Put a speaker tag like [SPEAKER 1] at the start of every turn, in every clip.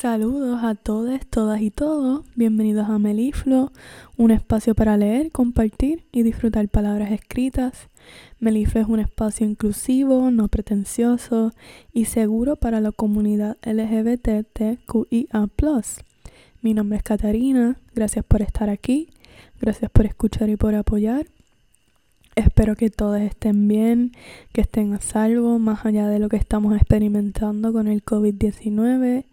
[SPEAKER 1] Saludos a todos, todas y todos. Bienvenidos a Meliflo, un espacio para leer, compartir y disfrutar palabras escritas. Meliflo es un espacio inclusivo, no pretencioso y seguro para la comunidad LGBTQIA. Mi nombre es Catarina, gracias por estar aquí, gracias por escuchar y por apoyar. Espero que todos estén bien, que estén a salvo, más allá de lo que estamos experimentando con el COVID-19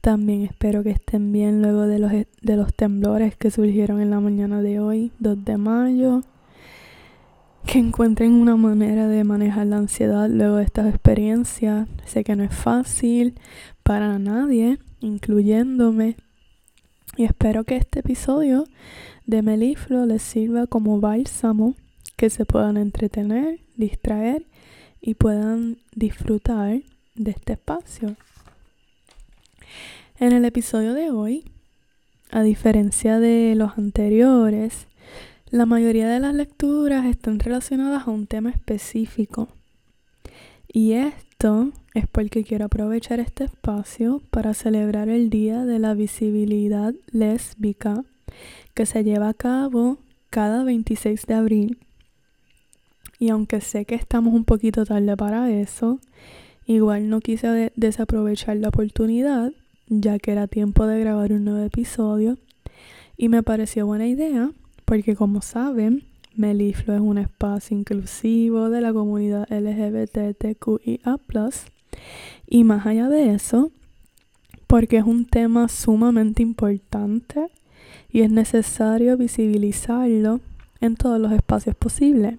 [SPEAKER 1] también espero que estén bien luego de los, de los temblores que surgieron en la mañana de hoy, 2 de mayo. Que encuentren una manera de manejar la ansiedad luego de estas experiencias. Sé que no es fácil para nadie, incluyéndome. Y espero que este episodio de Meliflo les sirva como bálsamo, que se puedan entretener, distraer y puedan disfrutar de este espacio. En el episodio de hoy, a diferencia de los anteriores, la mayoría de las lecturas están relacionadas a un tema específico. Y esto es porque quiero aprovechar este espacio para celebrar el Día de la Visibilidad Lésbica que se lleva a cabo cada 26 de abril. Y aunque sé que estamos un poquito tarde para eso, igual no quise desaprovechar la oportunidad ya que era tiempo de grabar un nuevo episodio y me pareció buena idea porque como saben, Meliflo es un espacio inclusivo de la comunidad LGBTQIA+, y más allá de eso, porque es un tema sumamente importante y es necesario visibilizarlo en todos los espacios posibles.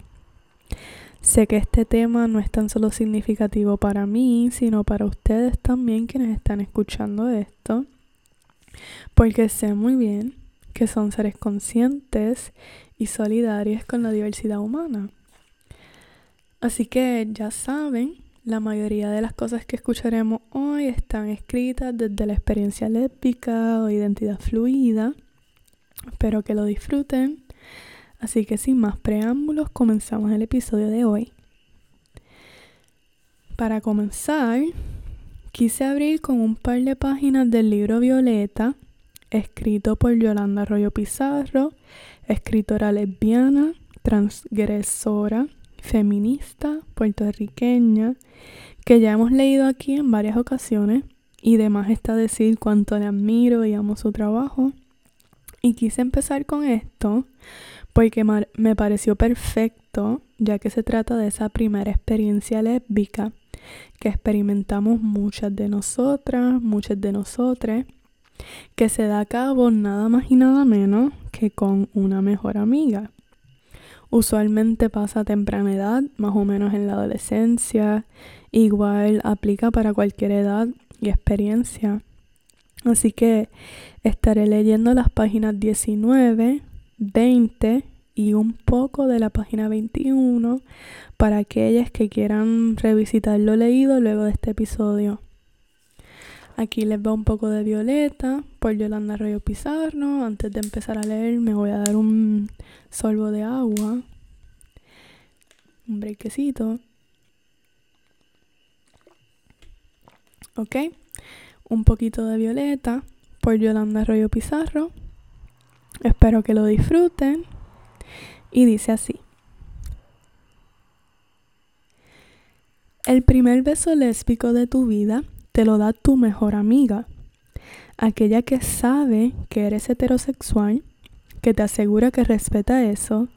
[SPEAKER 1] Sé que este tema no es tan solo significativo para mí, sino para ustedes también quienes están escuchando esto, porque sé muy bien que son seres conscientes y solidarios con la diversidad humana. Así que ya saben, la mayoría de las cosas que escucharemos hoy están escritas desde la experiencia lésbica o identidad fluida. Espero que lo disfruten Así que sin más preámbulos, comenzamos el episodio de hoy. Para comenzar, quise abrir con un par de páginas del libro Violeta, escrito por Yolanda Arroyo Pizarro, escritora lesbiana, transgresora, feminista, puertorriqueña, que ya hemos leído aquí en varias ocasiones y demás está decir cuánto le admiro y amo su trabajo. Y quise empezar con esto porque me pareció perfecto, ya que se trata de esa primera experiencia lésbica que experimentamos muchas de nosotras, muchas de nosotros, que se da a cabo nada más y nada menos que con una mejor amiga. Usualmente pasa a temprana edad, más o menos en la adolescencia, igual aplica para cualquier edad y experiencia. Así que estaré leyendo las páginas 19, 20 y un poco de la página 21 para aquellas que quieran revisitar lo leído luego de este episodio. Aquí les va un poco de Violeta por Yolanda Arroyo Pizarro. Antes de empezar a leer me voy a dar un sorbo de agua. Un brequecito. Ok. Un poquito de Violeta por Yolanda Arroyo Pizarro. Espero que lo disfruten. Y dice así. El primer beso lésbico de tu vida te lo da tu mejor amiga, aquella que sabe que eres heterosexual, que te asegura que respeta eso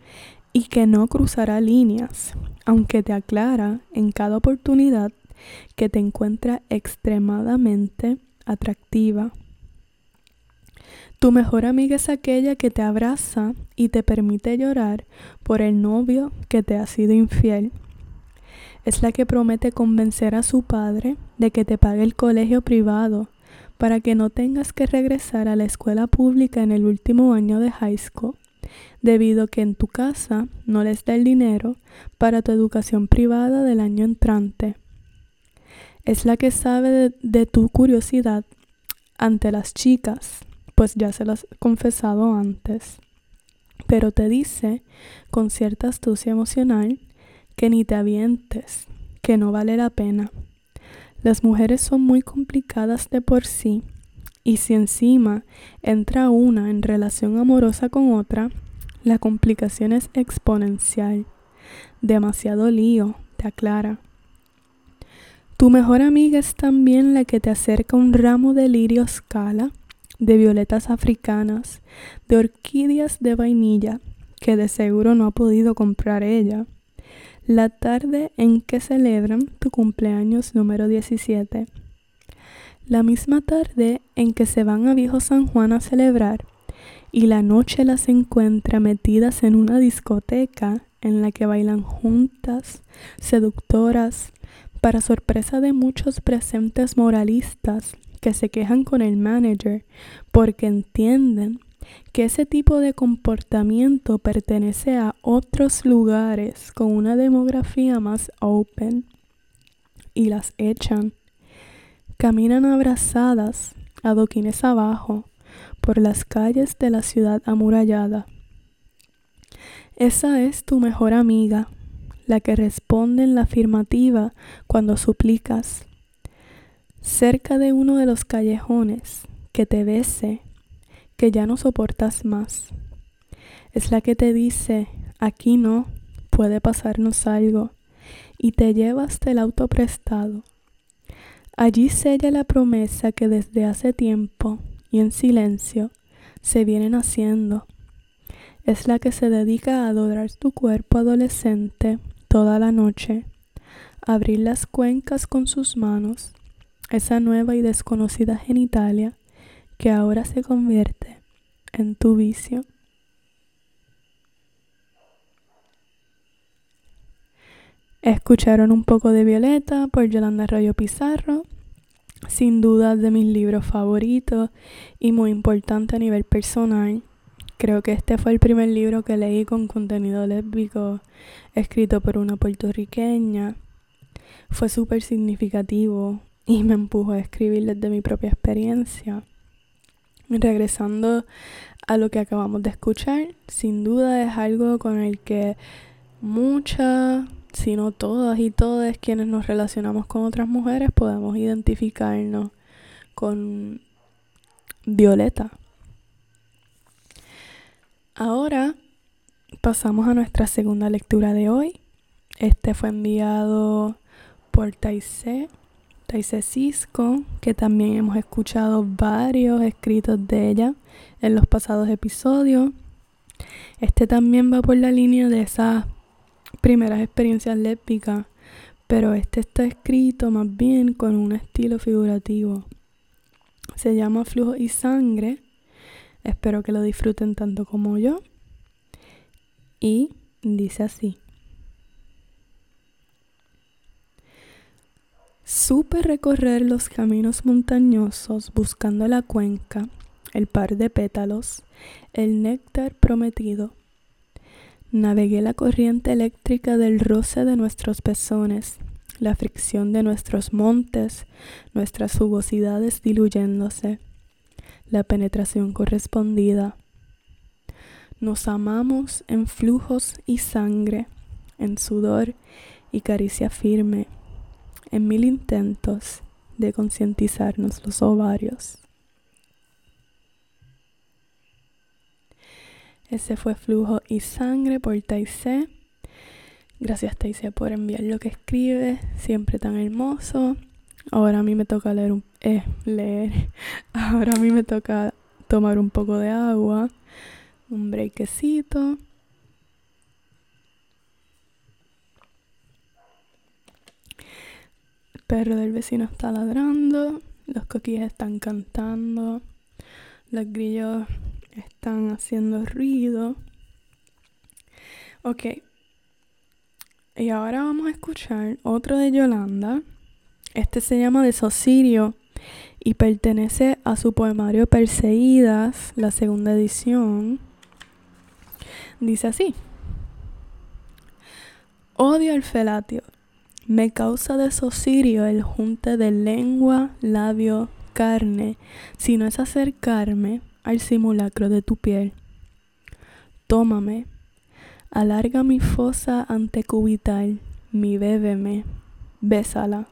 [SPEAKER 1] y que no cruzará líneas, aunque te aclara en cada oportunidad que te encuentra extremadamente atractiva, tu mejor amiga es aquella que te abraza y te permite llorar por el novio que te ha sido infiel. Es la que promete convencer a su padre de que te pague el colegio privado para que no tengas que regresar a la escuela pública en el último año de high school, debido a que en tu casa no les da el dinero para tu educación privada del año entrante. Es la que sabe de, de tu curiosidad ante las chicas pues ya se lo has confesado antes. Pero te dice, con cierta astucia emocional, que ni te avientes, que no vale la pena. Las mujeres son muy complicadas de por sí Y si encima entra una en relación amorosa con otra, la complicación es exponencial. Demasiado lío, te aclara. Tu mejor amiga es también la que te acerca un ramo de lirio scala, de violetas africanas, de orquídeas de vainilla, que de seguro no ha podido comprar ella, la tarde en que celebran tu cumpleaños número 17. La misma tarde en que se van a Viejo San Juan a celebrar y la noche las encuentra metidas en una discoteca en la que bailan juntas, seductoras, para sorpresa de muchos presentes moralistas que se quejan con el manager porque entienden que ese tipo de comportamiento pertenece a otros lugares con una demografía más open y las echan. Caminan abrazadas, adoquines abajo, por las calles de la ciudad amurallada. Esa es tu mejor amiga, la que responde en la afirmativa cuando suplicas. Cerca de uno de los callejones, que te bese, que ya no soportas más. Es la que te dice, aquí no, puede pasarnos algo, y te lleva hasta el auto prestado. Allí sella la promesa que desde hace tiempo y en silencio se vienen haciendo. Es la que se dedica a adorar tu cuerpo adolescente toda la noche, abrir las cuencas con sus manos, esa nueva y desconocida genitalia que ahora se convierte en tu vicio. Escucharon un poco de Violeta por Yolanda Arroyo Pizarro, sin duda de mis libros favoritos y muy importante a nivel personal. Creo que este fue el primer libro que leí con contenido lésbico escrito por una puertorriqueña. Fue súper significativo y me empujó a escribir desde mi propia experiencia. Regresando a lo que acabamos de escuchar, sin duda es algo con el que muchas, si no todas y todas quienes nos relacionamos con otras mujeres podemos identificarnos con Violeta. Ahora pasamos a nuestra segunda lectura de hoy. Este fue enviado por Taise, Taise Cisco, que también hemos escuchado varios escritos de ella en los pasados episodios. Este también va por la línea de esas primeras experiencias lésbicas, pero este está escrito más bien con un estilo figurativo. Se llama Flujo y Sangre. Espero que lo disfruten tanto como yo y dice así. Supe recorrer los caminos montañosos buscando la cuenca, el par de pétalos, el néctar prometido. Navegué la corriente eléctrica del roce de nuestros pezones, la fricción de nuestros montes, nuestras jugosidades diluyéndose, la penetración correspondida, nos amamos en flujos y sangre, en sudor y caricia firme, en mil intentos de concientizarnos los ovarios. Ese fue Flujo y Sangre por Taise. Gracias Taise por enviar lo que escribe, siempre tan hermoso. Ahora a mí me toca leer, un, eh, leer. Ahora a mí me toca tomar un poco de agua un breakcito. Perro del vecino está ladrando, los coquillas están cantando, los grillos están haciendo ruido. Ok. Y ahora vamos a escuchar otro de Yolanda. Este se llama De Sosirio y pertenece a su poemario Perseguidas, la segunda edición. Dice así. Odio el felatio. Me causa desosirio el junte de lengua, labio, carne, si no es acercarme al simulacro de tu piel. Tómame, alarga mi fosa antecubital, mi bébeme, bésala,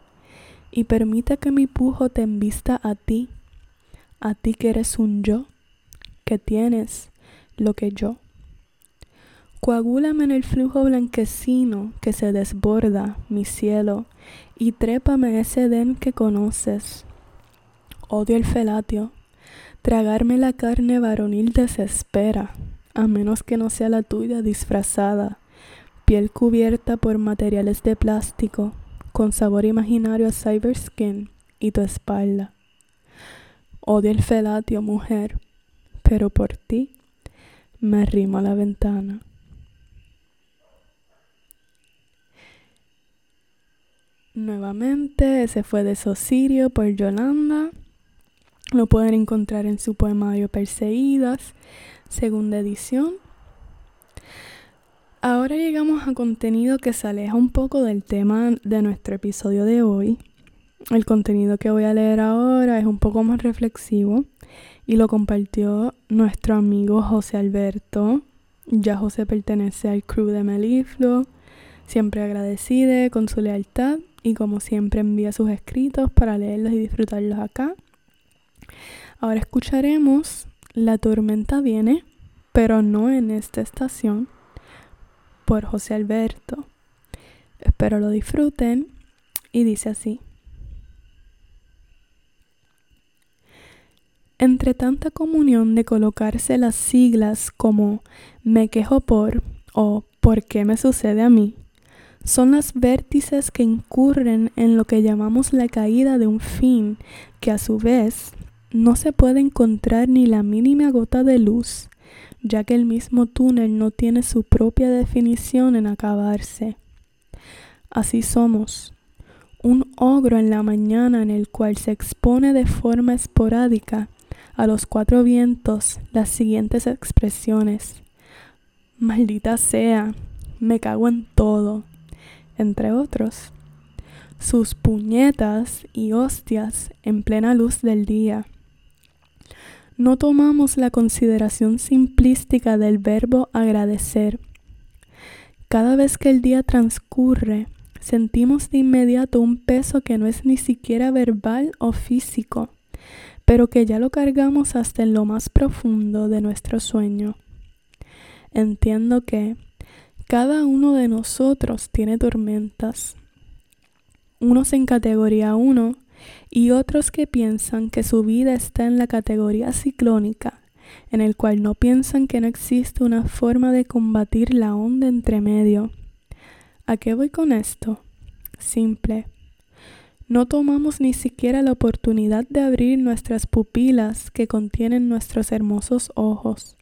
[SPEAKER 1] y permite que mi pujo te envista a ti, a ti que eres un yo, que tienes lo que yo. Coagúlame en el flujo blanquecino que se desborda, mi cielo, y trépame ese den que conoces. Odio el felatio. Tragarme la carne varonil desespera, a menos que no sea la tuya disfrazada, piel cubierta por materiales de plástico, con sabor imaginario a cyberskin y tu espalda. Odio el felatio, mujer, pero por ti me arrimo a la ventana. Nuevamente, ese fue de Sosirio por Yolanda. Lo pueden encontrar en su poemario Perseguidas, segunda edición. Ahora llegamos a contenido que se aleja un poco del tema de nuestro episodio de hoy. El contenido que voy a leer ahora es un poco más reflexivo y lo compartió nuestro amigo José Alberto. Ya José pertenece al crew de Meliflo, siempre agradecide con su lealtad y como siempre envía sus escritos para leerlos y disfrutarlos acá. Ahora escucharemos La tormenta viene, pero no en esta estación, por José Alberto. Espero lo disfruten y dice así. Entre tanta comunión de colocarse las siglas como me quejo por o por qué me sucede a mí, son las vértices que incurren en lo que llamamos la caída de un fin, que a su vez no se puede encontrar ni la mínima gota de luz, ya que el mismo túnel no tiene su propia definición en acabarse. Así somos, un ogro en la mañana en el cual se expone de forma esporádica a los cuatro vientos las siguientes expresiones. Maldita sea, me cago en todo entre otros. Sus puñetas y hostias en plena luz del día. No tomamos la consideración simplística del verbo agradecer. Cada vez que el día transcurre, sentimos de inmediato un peso que no es ni siquiera verbal o físico, pero que ya lo cargamos hasta en lo más profundo de nuestro sueño. Entiendo que, cada uno de nosotros tiene tormentas, unos en categoría 1 y otros que piensan que su vida está en la categoría ciclónica, en el cual no piensan que no existe una forma de combatir la onda entre medio. ¿A qué voy con esto? Simple. No tomamos ni siquiera la oportunidad de abrir nuestras pupilas que contienen nuestros hermosos ojos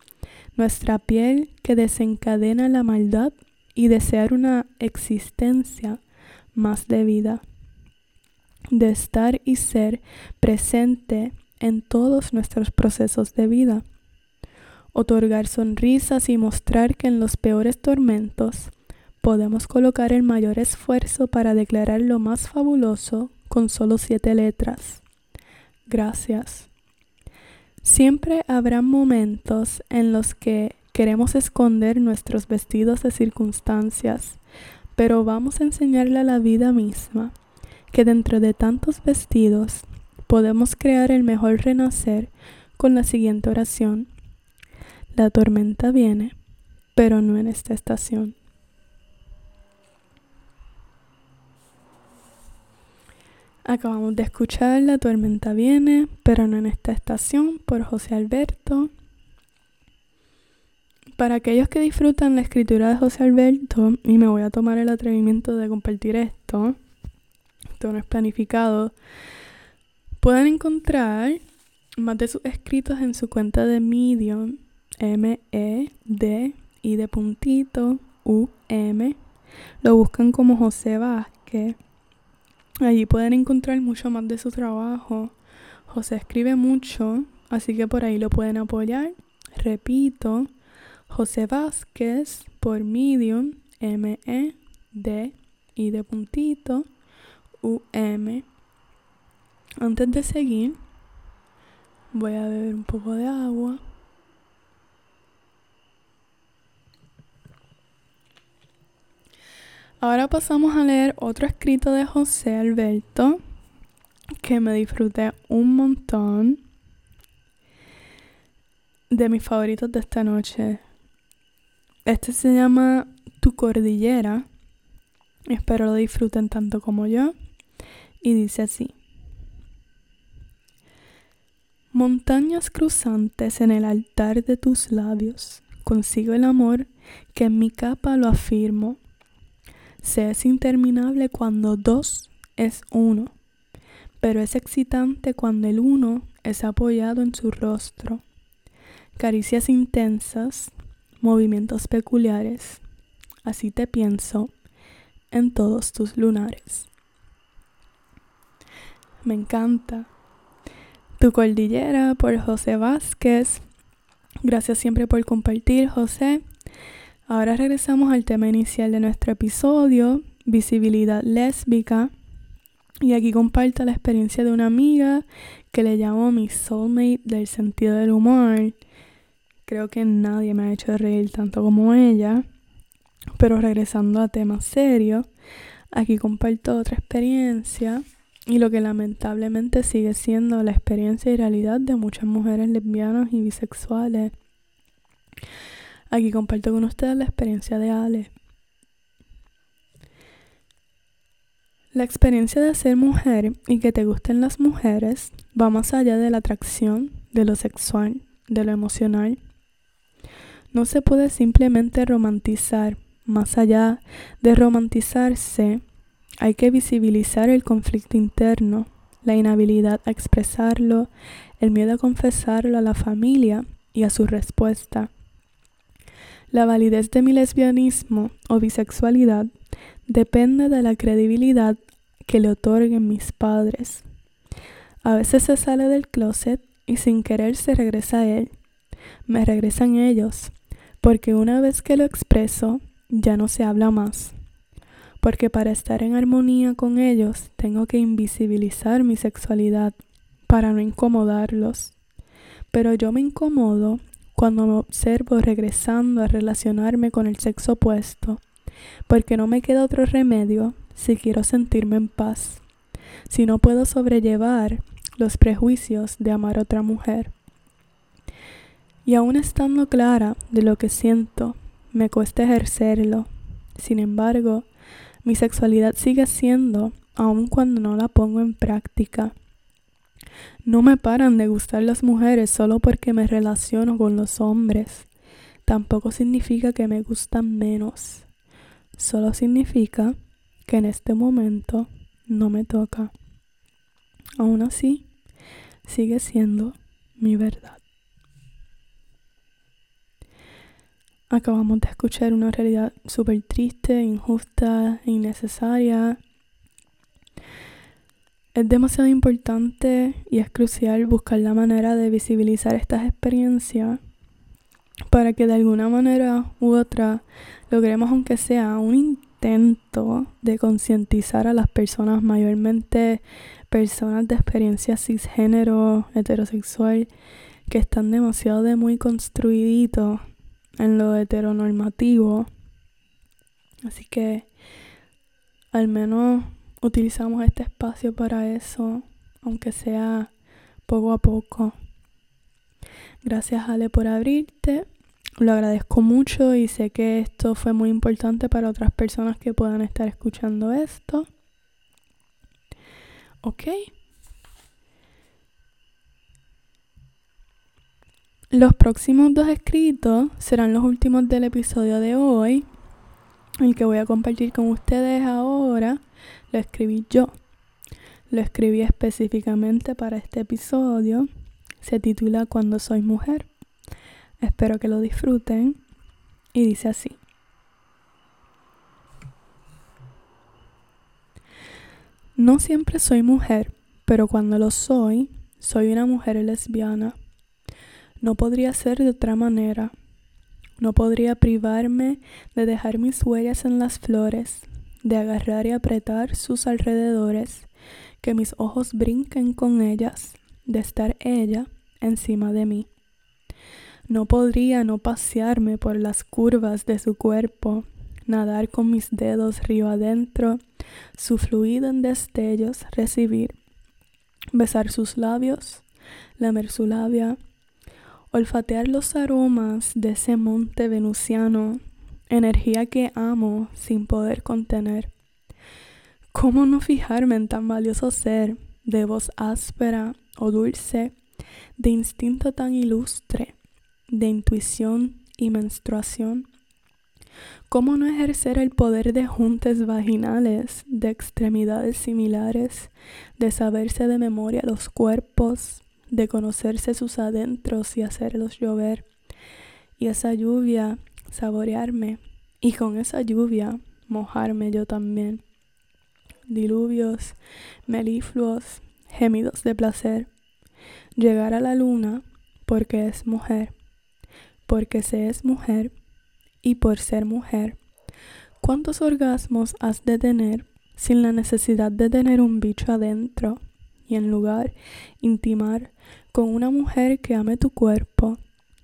[SPEAKER 1] nuestra piel que desencadena la maldad y desear una existencia más de vida, de estar y ser presente en todos nuestros procesos de vida, otorgar sonrisas y mostrar que en los peores tormentos podemos colocar el mayor esfuerzo para declarar lo más fabuloso con solo siete letras. Gracias. Siempre habrá momentos en los que queremos esconder nuestros vestidos de circunstancias, pero vamos a enseñarle a la vida misma que dentro de tantos vestidos podemos crear el mejor renacer con la siguiente oración. La tormenta viene, pero no en esta estación. Acabamos de escuchar La tormenta viene, pero no en esta estación, por José Alberto. Para aquellos que disfrutan la escritura de José Alberto, y me voy a tomar el atrevimiento de compartir esto, esto no es planificado, pueden encontrar más de sus escritos en su cuenta de Medium, M-E-D y de puntito U-M. Lo buscan como José Vázquez. Allí pueden encontrar mucho más de su trabajo. José escribe mucho, así que por ahí lo pueden apoyar. Repito, José Vázquez por Medium, M-E-D y de puntito, U-M. Antes de seguir, voy a beber un poco de agua. Ahora pasamos a leer otro escrito de José Alberto que me disfruté un montón. de mis favoritos de esta noche. Este se llama Tu Cordillera. Espero lo disfruten tanto como yo. Y dice así. Montañas cruzantes en el altar de tus labios, consigo el amor que en mi capa lo afirmo. Se es interminable cuando dos es uno, pero es excitante cuando el uno es apoyado en su rostro. Caricias intensas, movimientos peculiares, así te pienso en todos tus lunares. Me encanta. Tu cordillera por José Vázquez. Gracias siempre por compartir, José. Ahora regresamos al tema inicial de nuestro episodio, visibilidad lésbica. Y aquí comparto la experiencia de una amiga que le llamo mi soulmate del sentido del humor. Creo que nadie me ha hecho reír tanto como ella. Pero regresando a temas serios, aquí comparto otra experiencia y lo que lamentablemente sigue siendo la experiencia y realidad de muchas mujeres lesbianas y bisexuales. Aquí comparto con ustedes la experiencia de Ale. La experiencia de ser mujer y que te gusten las mujeres va más allá de la atracción, de lo sexual, de lo emocional. No se puede simplemente romantizar, más allá de romantizarse, hay que visibilizar el conflicto interno, la inhabilidad a expresarlo, el miedo a confesarlo a la familia y a su respuesta. La validez de mi lesbianismo o bisexualidad depende de la credibilidad que le otorguen mis padres. A veces se sale del closet y sin querer se regresa a él. Me regresan ellos, porque una vez que lo expreso, ya no se habla más porque para estar en armonía con ellos tengo que invisibilizar mi sexualidad para no incomodarlos. Pero yo me incomodo cuando me observo regresando a relacionarme con el sexo opuesto, porque no me queda otro remedio si quiero sentirme en paz, si no puedo sobrellevar los prejuicios de amar a otra mujer. Y aún estando clara de lo que siento, me cuesta ejercerlo. Sin embargo, mi sexualidad sigue siendo, aun cuando no la pongo en práctica. No me paran de gustar las mujeres solo porque me relaciono con los hombres. Tampoco significa que me gustan menos. Solo significa que en este momento no me toca. Aún así, sigue siendo mi verdad. Acabamos de escuchar una realidad súper triste, injusta innecesaria. Es demasiado importante y es crucial buscar la manera de visibilizar estas experiencias para que de alguna manera u otra logremos aunque sea un intento de concientizar a las personas, mayormente personas de experiencia cisgénero, heterosexual, que están demasiado de muy construiditos en lo heteronormativo. Así que al menos utilizamos este espacio para eso, aunque sea poco a poco. Gracias Ale por abrirte. Lo agradezco mucho y sé que esto fue muy importante para otras personas que puedan estar escuchando esto. Ok. Los próximos dos escritos serán los últimos del episodio de hoy. El que voy a compartir con ustedes ahora lo escribí yo. Lo escribí específicamente para este episodio. Se titula Cuando soy mujer. Espero que lo disfruten. Y dice así. No siempre soy mujer, pero cuando lo soy, soy una mujer lesbiana no podría ser de otra manera. No podría privarme de dejar mis huellas en las flores, de agarrar y apretar sus alrededores, que mis ojos brinquen con ellas, de estar ella encima de mí. No podría no pasearme por las curvas de su cuerpo, nadar con mis dedos río adentro, su fluido en destellos recibir, besar sus labios, lamer su labia, olfatear los aromas de ese monte venusiano, energía que amo sin poder contener. ¿Cómo no fijarme en tan valioso ser, de voz áspera o dulce, de instinto tan ilustre, de intuición y menstruación? ¿Cómo no ejercer el poder de juntes vaginales, de extremidades similares, de saberse de memoria los cuerpos, de conocerse sus adentros y hacerlos llover? Y esa lluvia, saborearme, y con esa lluvia, mojarme yo también. Diluvios, melifluos, gemidos de placer. Llegar a la luna porque es mujer, porque se es mujer y por ser mujer. ¿Cuántos orgasmos has de tener sin la necesidad de tener un bicho adentro y en lugar intimar con una mujer que ame tu cuerpo,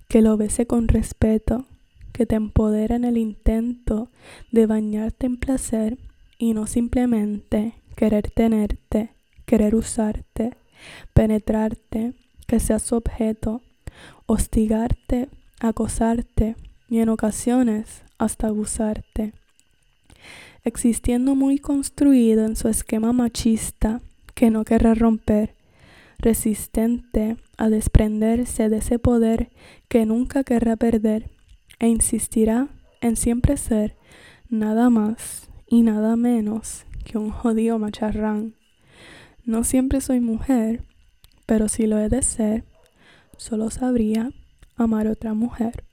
[SPEAKER 1] que lo bese con respeto, que te empodera en el intento de bañarte en placer y no simplemente querer tenerte, querer usarte, penetrarte, que seas objeto, hostigarte, acosarte y en ocasiones hasta abusarte. Existiendo muy construido en su esquema machista que no querrá romper, resistente a desprenderse de ese poder que nunca querrá perder e insistirá en siempre ser nada más y nada menos que un jodido macharrán. No siempre soy mujer, pero si lo he de ser, solo sabría amar otra mujer.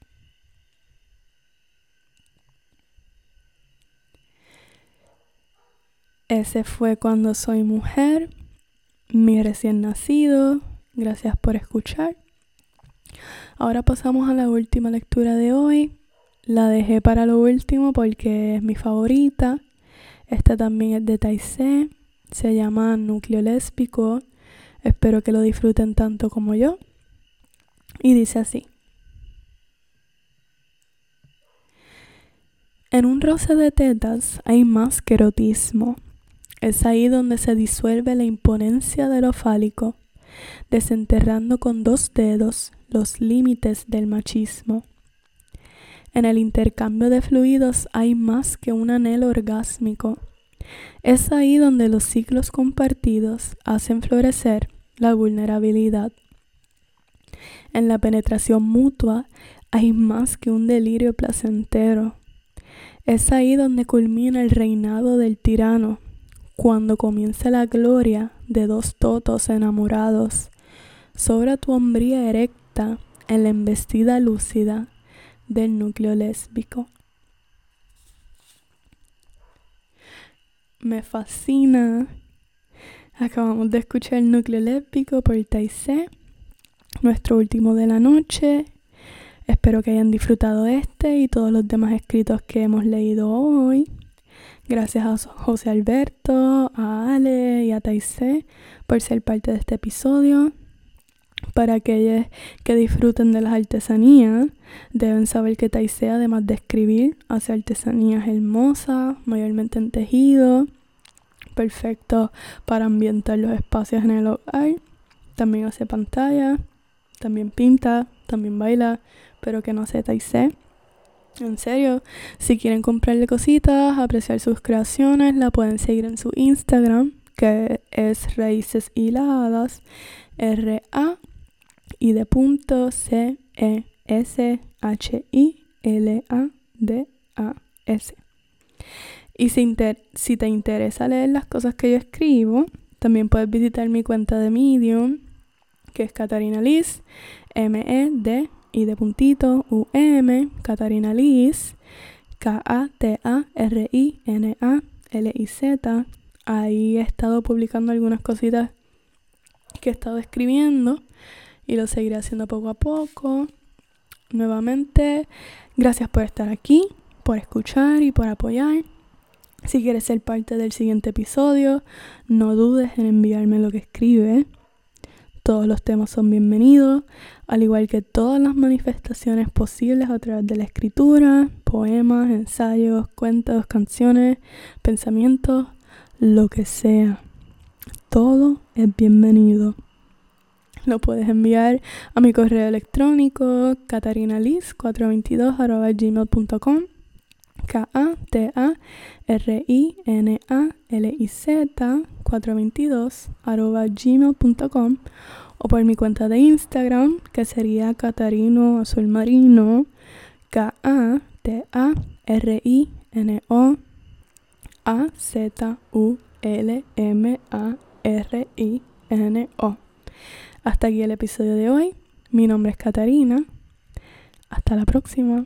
[SPEAKER 1] Ese fue cuando soy mujer, mi recién nacido. Gracias por escuchar. Ahora pasamos a la última lectura de hoy. La dejé para lo último porque es mi favorita. Esta también es de Taizé. Se llama Núcleo Lésbico. Espero que lo disfruten tanto como yo. Y dice así. En un roce de tetas hay más que erotismo. Es ahí donde se disuelve la imponencia de lo fálico, desenterrando con dos dedos los límites del machismo. En el intercambio de fluidos hay más que un anhelo orgásmico. Es ahí donde los ciclos compartidos hacen florecer la vulnerabilidad. En la penetración mutua hay más que un delirio placentero. Es ahí donde culmina el reinado del tirano, cuando comienza la gloria de dos totos enamorados. Sobra tu hombría erecta en la embestida lúcida del núcleo lésbico. Me fascina. Acabamos de escuchar el núcleo lésbico por Taizé, nuestro último de la noche. Espero que hayan disfrutado este y todos los demás escritos que hemos leído hoy. Gracias a José Alberto, a Ale y a Taizé por ser parte de este episodio. Para aquellos que disfruten de las artesanías, deben saber que Taizé, además de escribir, hace artesanías hermosas, mayormente en tejido, perfecto para ambientar los espacios en el hogar. También hace pantalla, también pinta, también baila, pero que no sé Taizé. En serio, si quieren comprarle cositas, apreciar sus creaciones, la pueden seguir en su Instagram, que es Raíces Hiladas, R-A y de punto C E S H I L A D A S. Y si, si te interesa leer las cosas que yo escribo, también puedes visitar mi cuenta de Medium, que es Catarina Liz, M-E-D y de puntito U-M, Catarina Liz, K-A-T-A-R-I-N-A-L-I-Z. Ahí he estado publicando algunas cositas que he estado escribiendo y lo seguiré haciendo poco a poco. Nuevamente, gracias por estar aquí, por escuchar y por apoyar. Si quieres ser parte del siguiente episodio, no dudes en enviarme lo que escribe. Todos los temas son bienvenidos, al igual que todas las manifestaciones posibles a través de la escritura, poemas, ensayos, cuentos, canciones, pensamientos, lo que sea. Todo es bienvenido. lo puedes enviar a mi correo electrónico catarinaliz422.gmail.com K-A-T-A-R-I-N-A-L-I-Z 422 gmail.com o por mi cuenta de Instagram que sería Catarino Azul Marino K-A-T-A-R-I-N-O A-Z-U-L-M-A-R-I-N-O. Hasta aquí el episodio de hoy. Mi nombre es Catarina. Hasta la próxima.